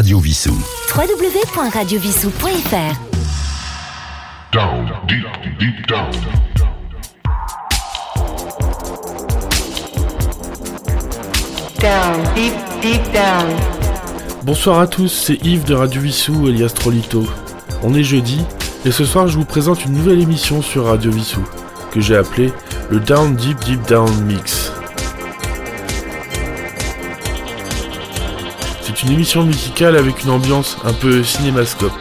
Radio Vissou. www.radiovissou.fr Down, deep, deep down. Down, deep, deep down. Bonsoir à tous, c'est Yves de Radio Vissou, Elias Trolito. On est jeudi, et ce soir je vous présente une nouvelle émission sur Radio Vissou, que j'ai appelée le Down Deep Deep Down Mix. Une émission musicale avec une ambiance un peu cinémascope.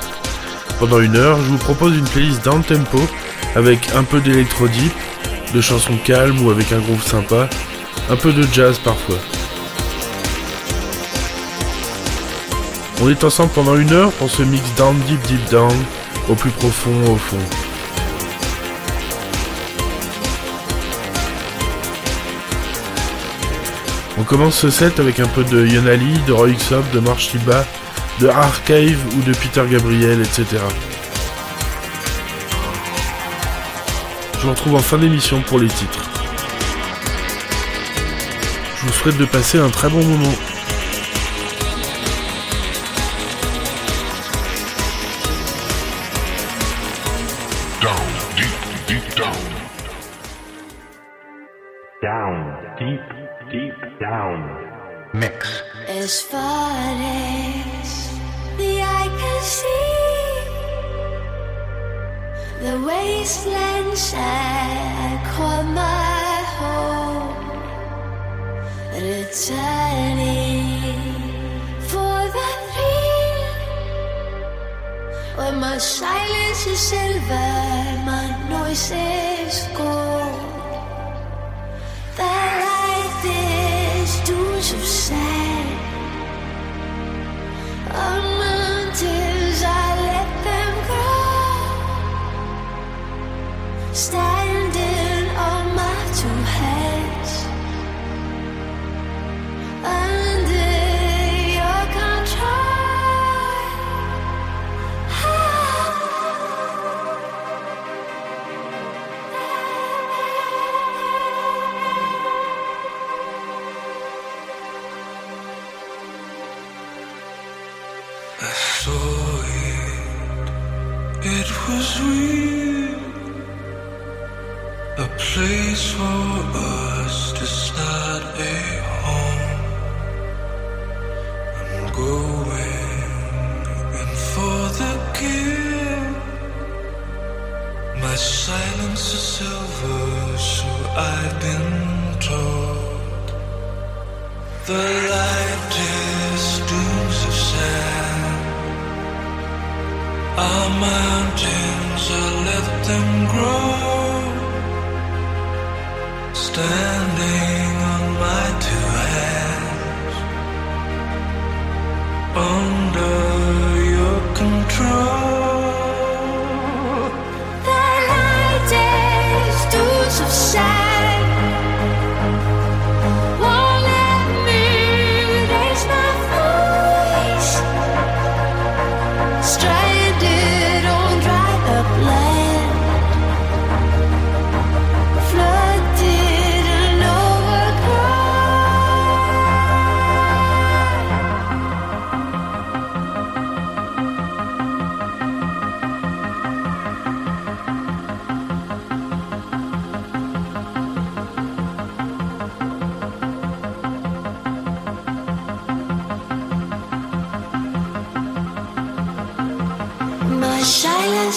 Pendant une heure, je vous propose une playlist down tempo avec un peu d'électro deep, de chansons calmes ou avec un groove sympa, un peu de jazz parfois. On est ensemble pendant une heure pour ce mix down deep deep down, au plus profond au fond. On commence ce set avec un peu de Yonali, de Roy Xop, de Tiba, de Archive ou de Peter Gabriel, etc. Je vous retrouve en fin d'émission pour les titres. Je vous souhaite de passer un très bon moment.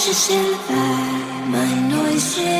voices in the back, my noises.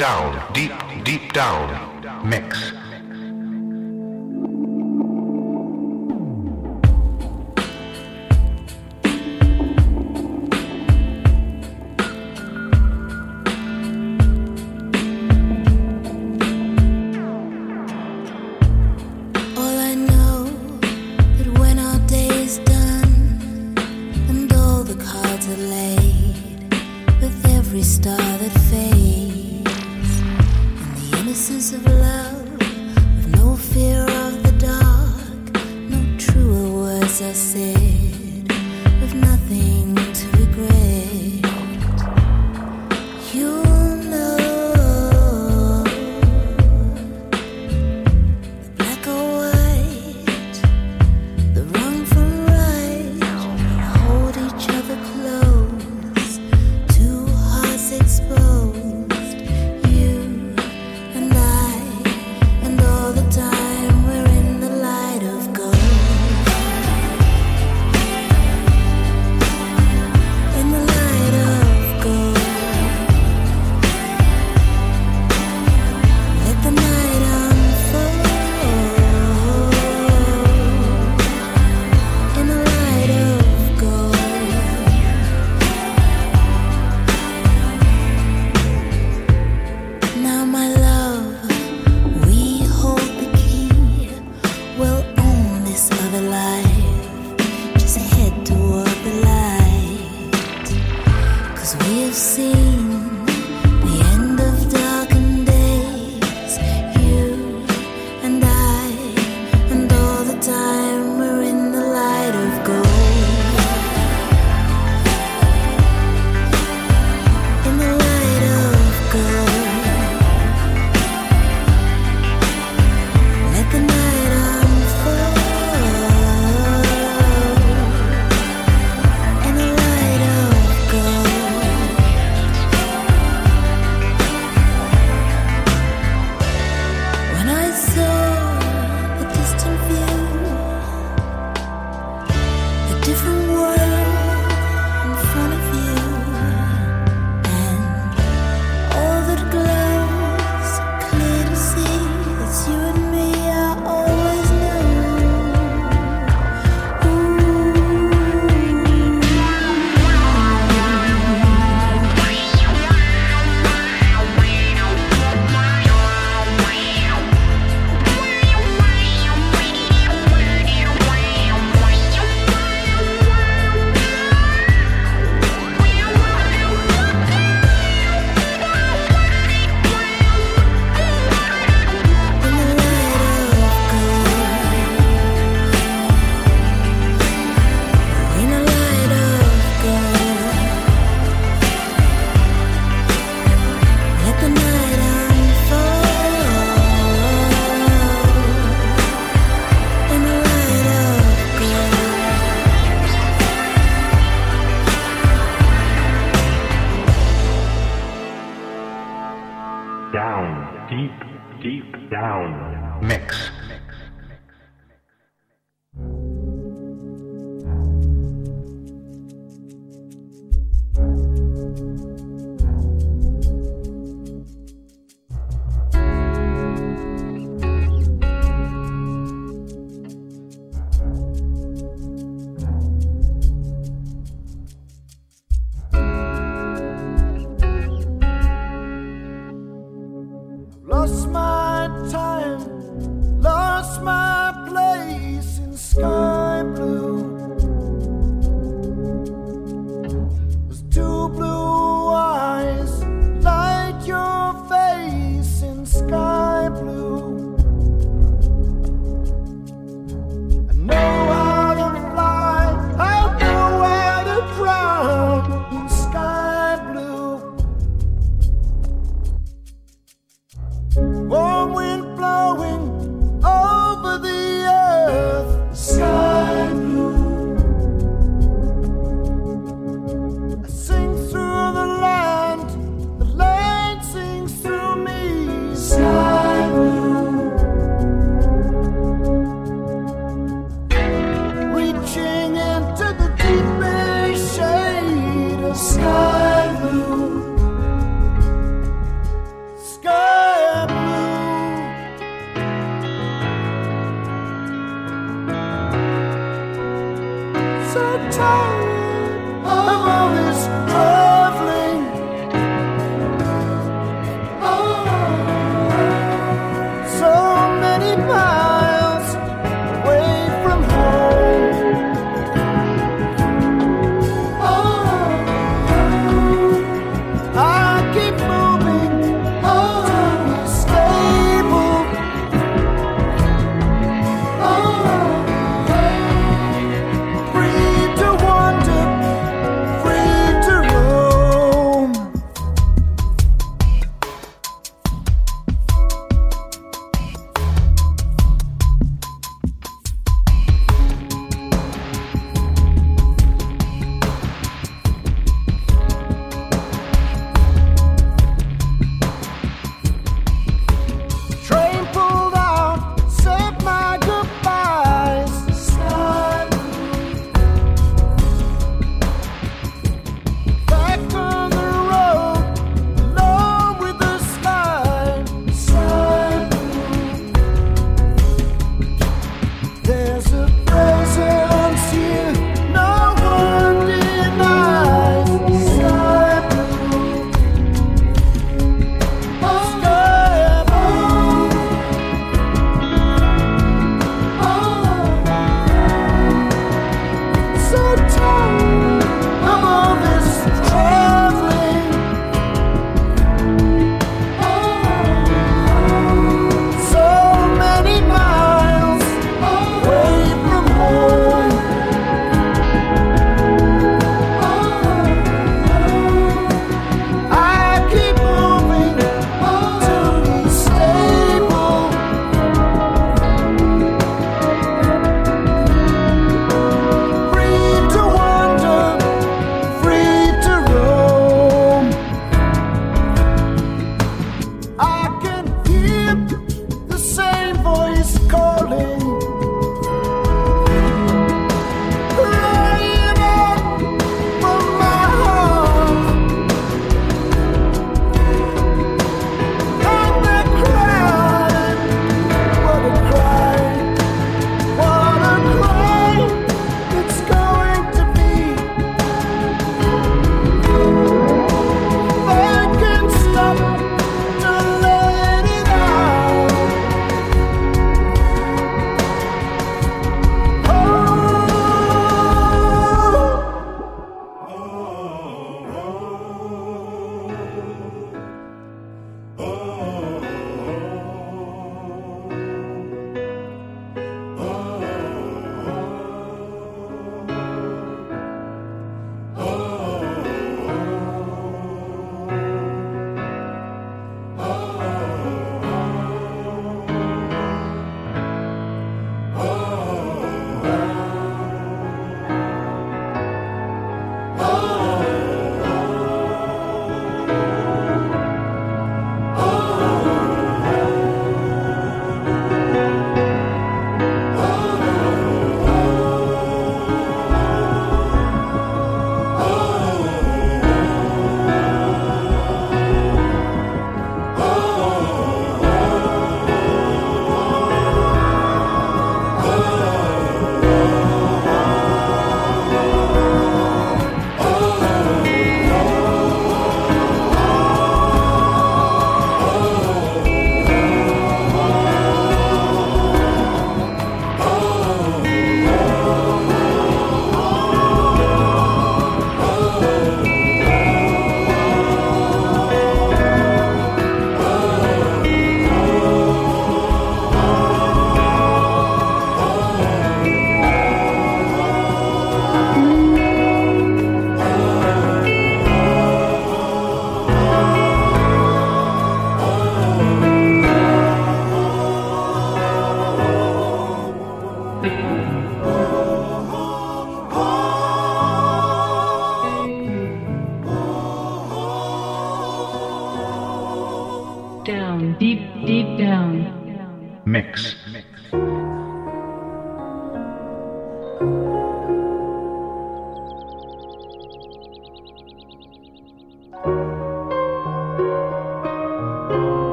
down, deep, deep down mix. lost my time, lost my place in sky.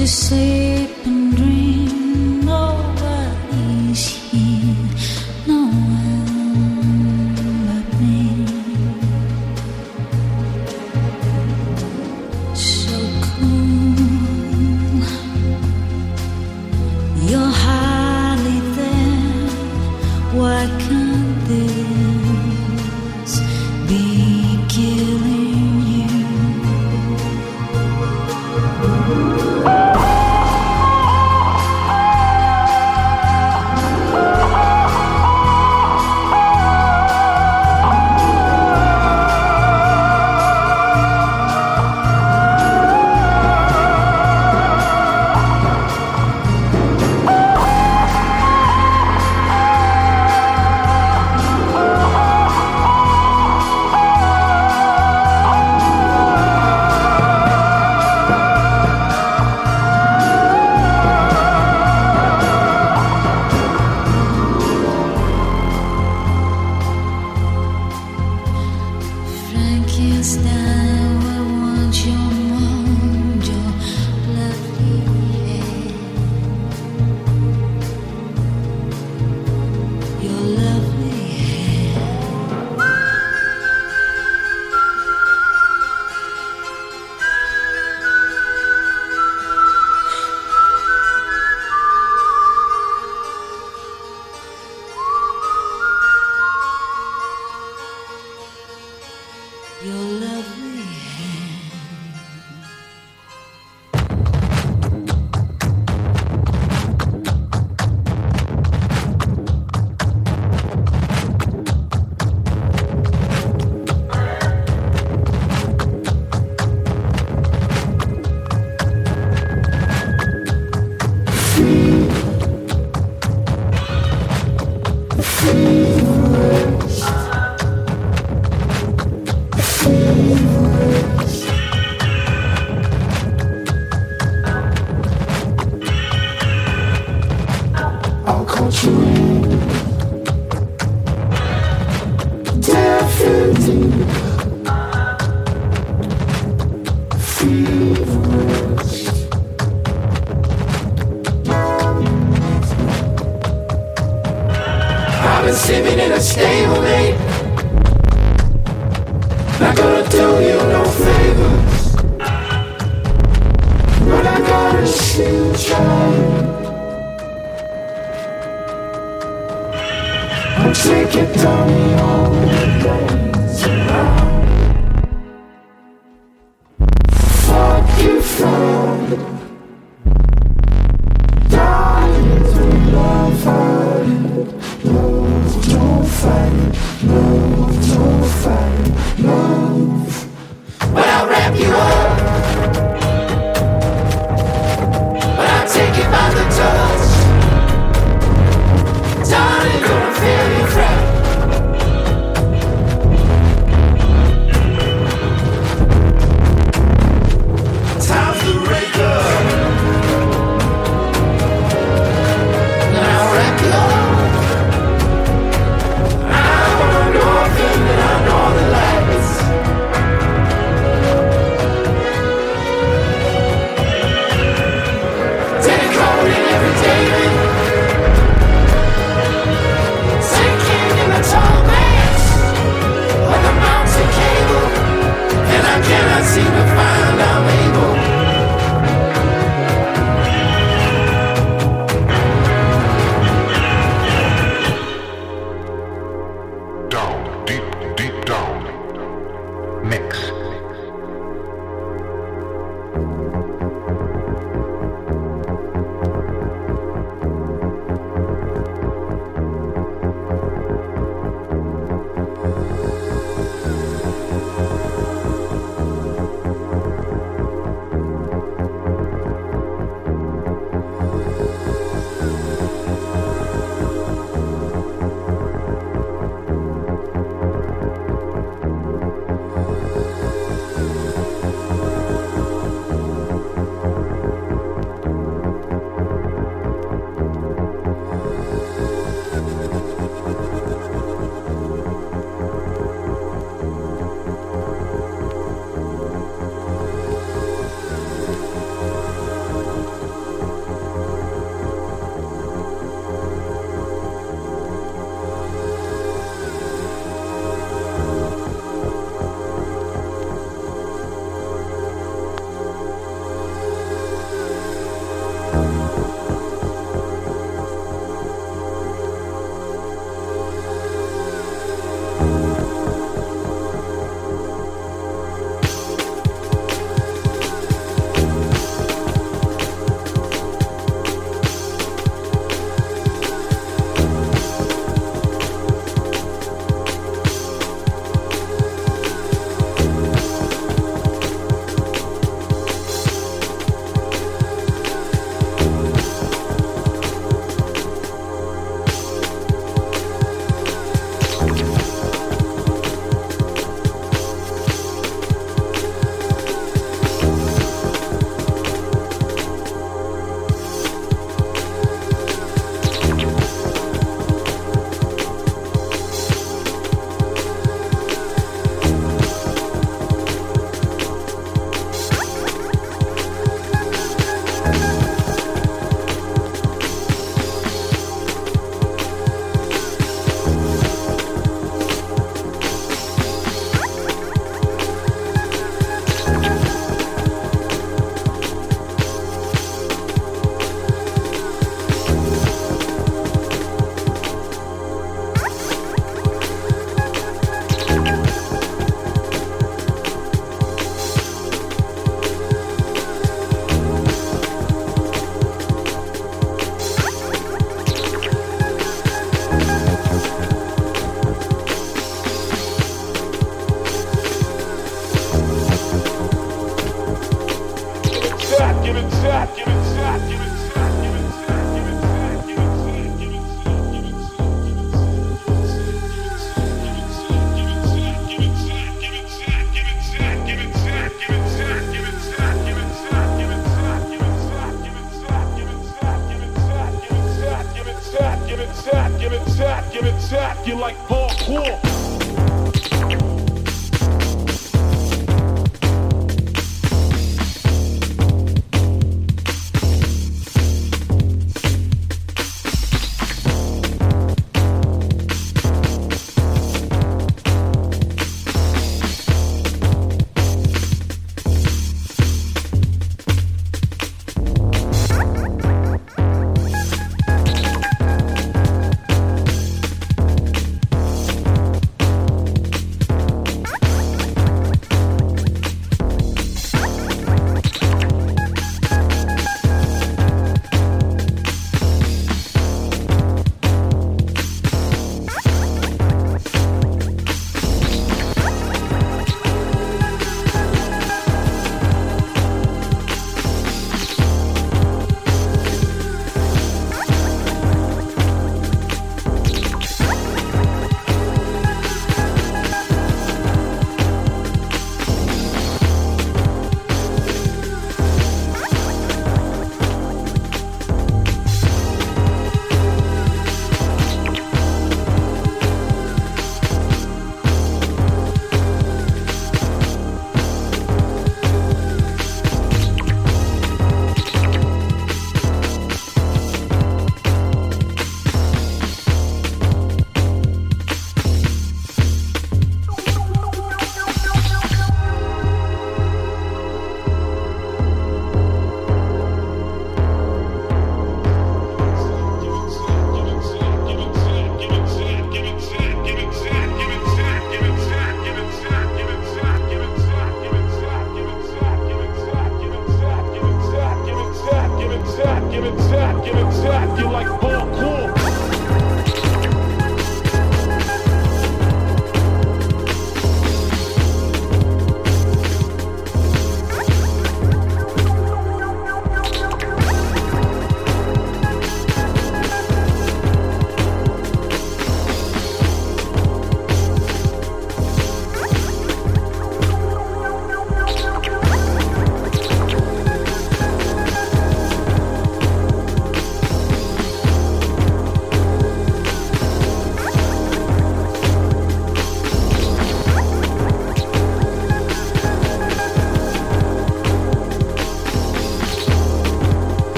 to sleep.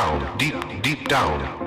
Down, deep, deep down.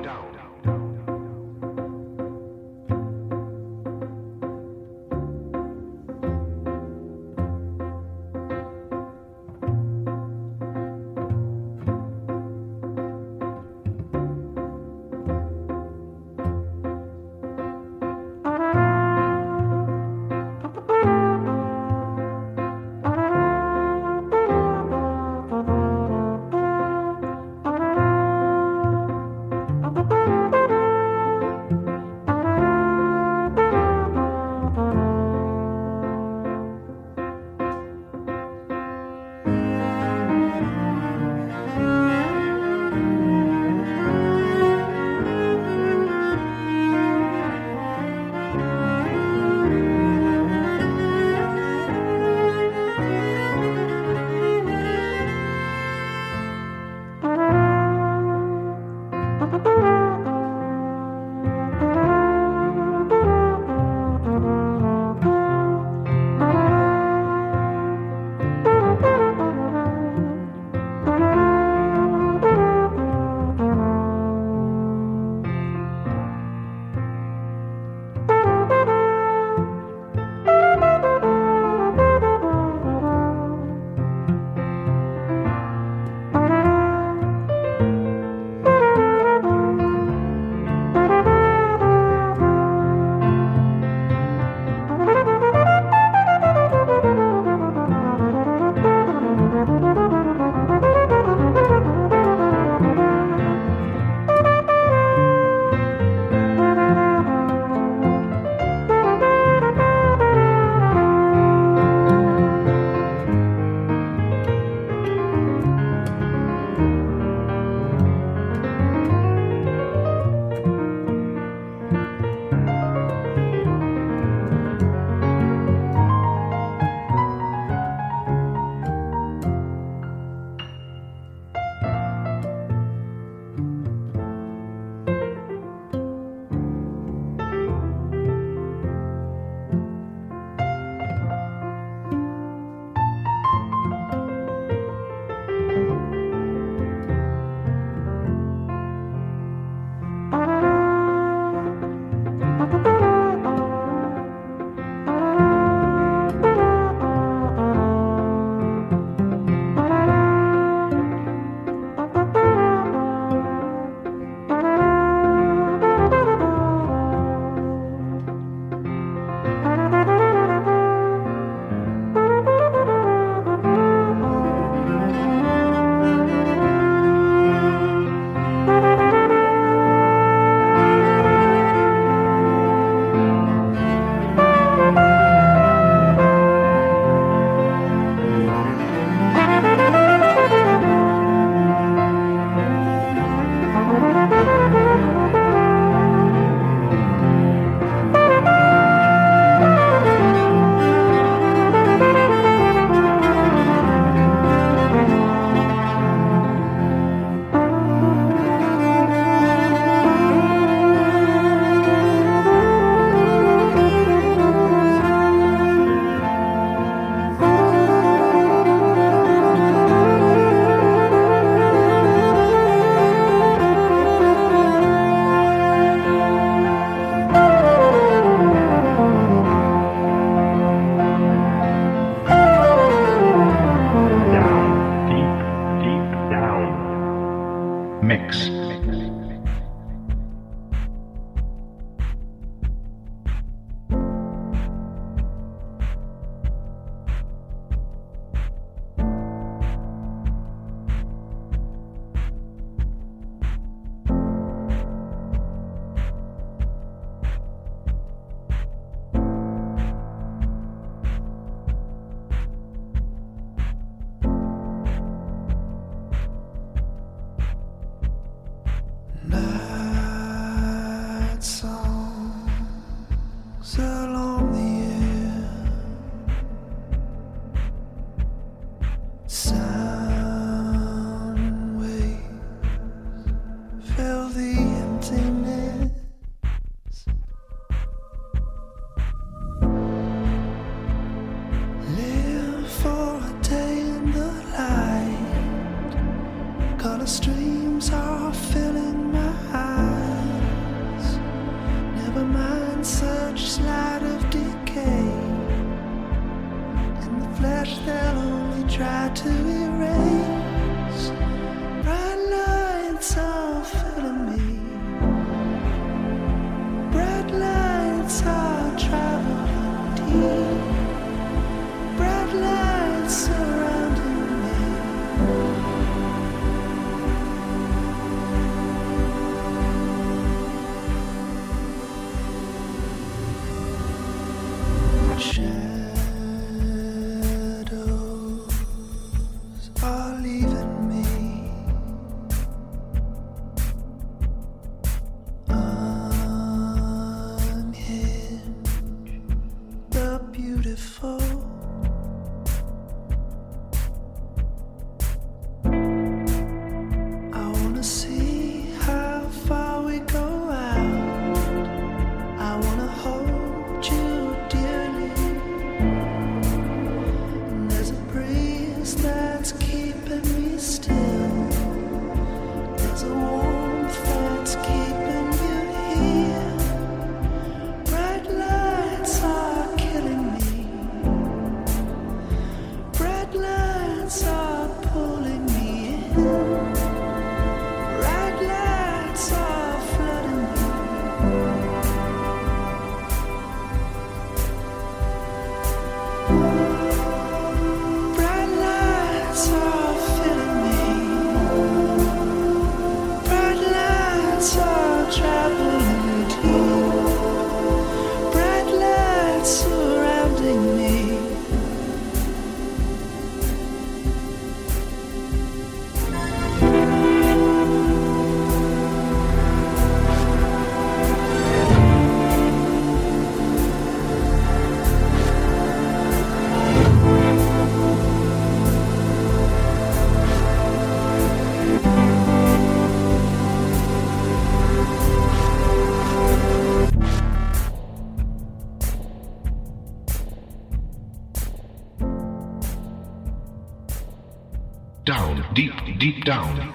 Deep down.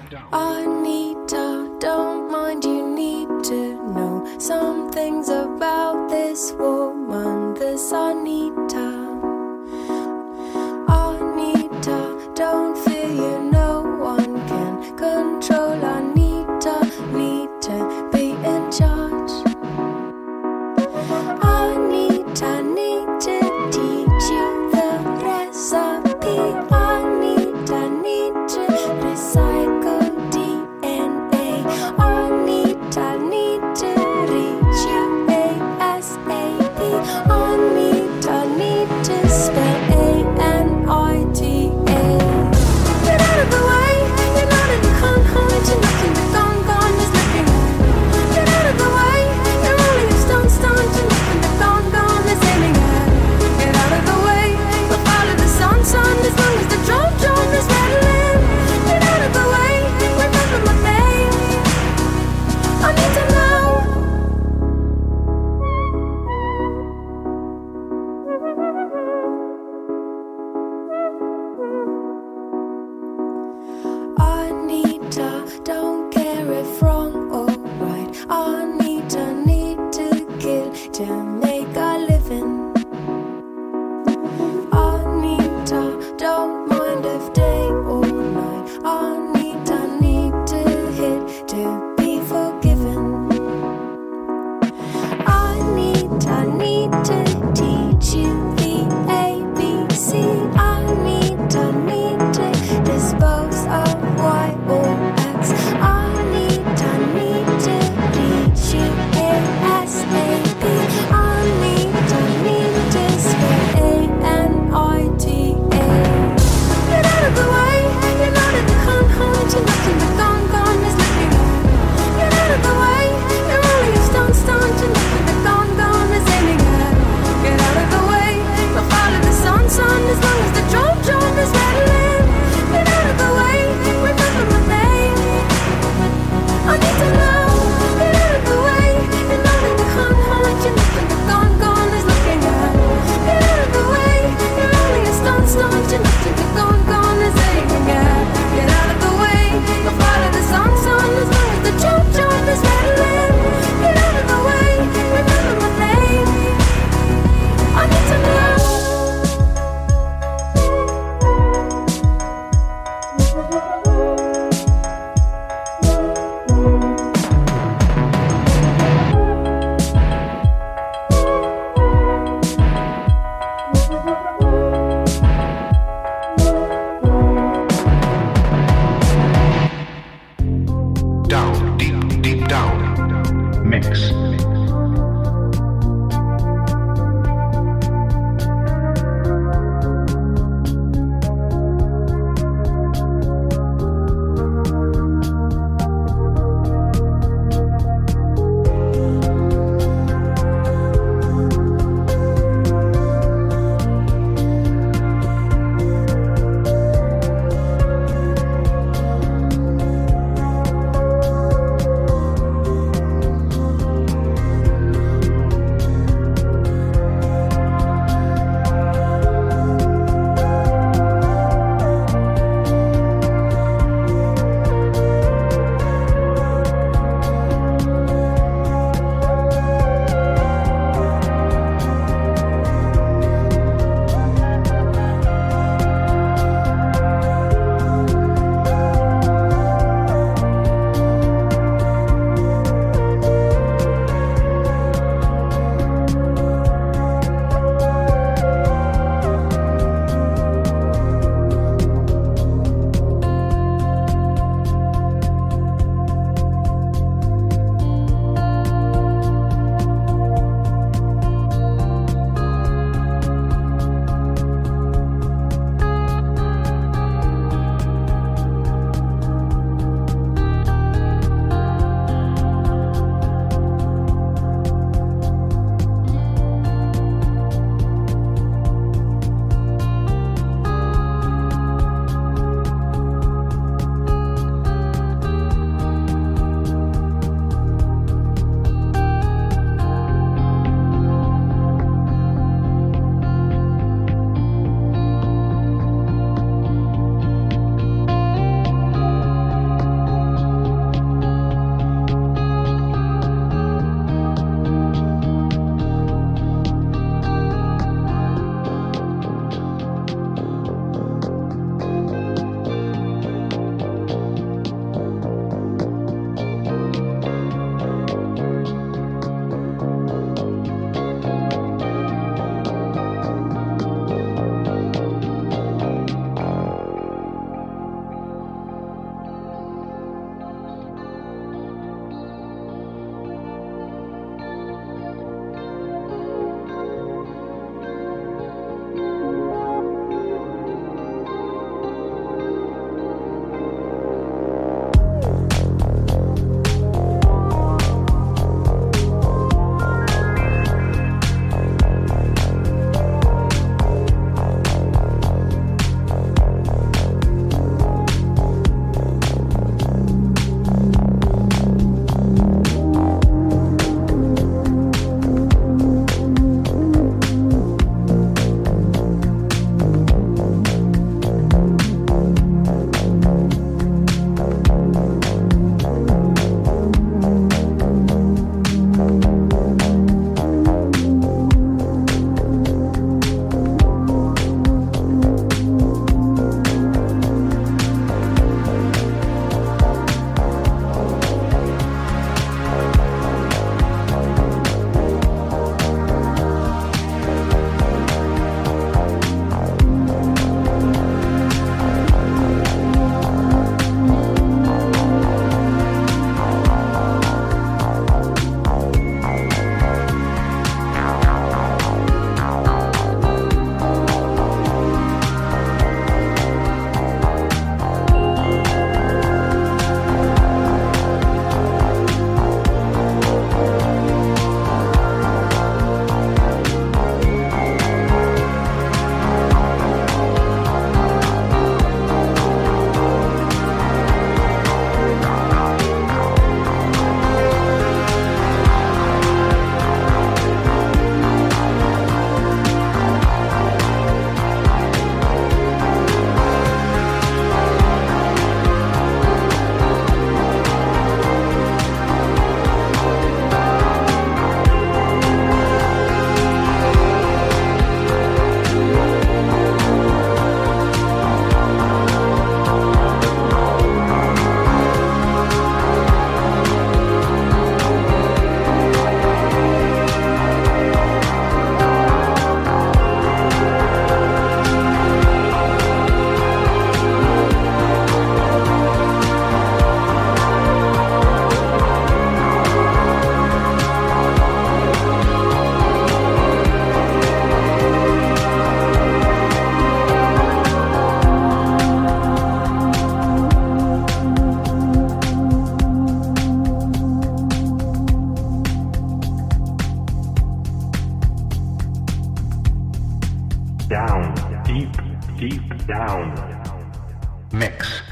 Mix.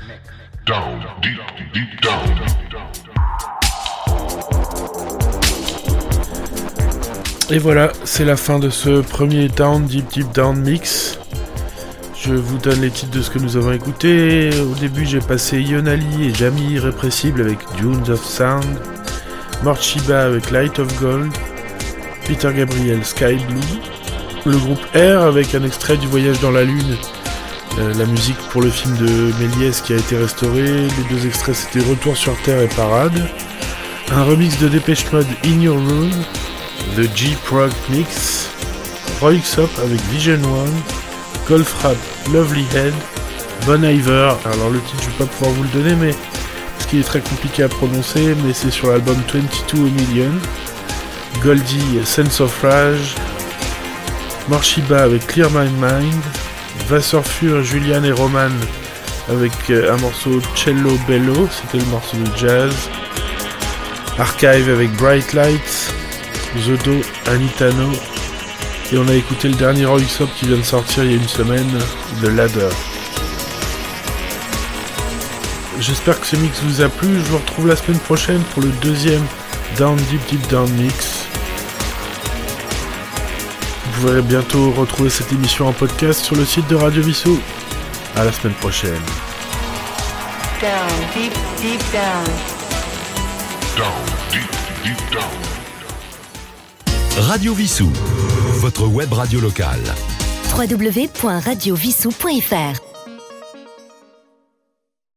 Down, deep, deep down. Et voilà, c'est la fin de ce premier Down Deep Deep Down Mix. Je vous donne les titres de ce que nous avons écouté. Au début, j'ai passé Yonali et Jamie Irrépressible avec Dunes of Sound, Mort Shiba avec Light of Gold, Peter Gabriel Sky Blue, le groupe R avec un extrait du Voyage dans la Lune, euh, la musique pour le film de Méliès qui a été restauré. Les deux extraits c'était Retour sur Terre et Parade, un remix de Dépêche Mode In Your Room, The G-Prog Mix, Roy Xop avec Vision One, Golf Rap Lovely Head, Bon Iver. Alors le titre je vais pas pouvoir vous le donner mais ce qui est très compliqué à prononcer mais c'est sur l'album 22 Million. Goldie Sense of Rage, Morshiba avec Clear My Mind, Vassurfur, Julian et Roman avec euh, un morceau Cello Bello, c'était le morceau de jazz. Archive avec Bright Lights, Zodo, Anitano. Et on a écouté le dernier Roy qui vient de sortir il y a une semaine, The Ladder. J'espère que ce mix vous a plu. Je vous retrouve la semaine prochaine pour le deuxième Down Deep Deep Down Mix. Vous pourrez bientôt retrouver cette émission en podcast sur le site de Radio Vissou. À la semaine prochaine. Down, deep, deep down. Down, deep, deep down. Radio Vissou, votre web radio locale. www.radiovissou.fr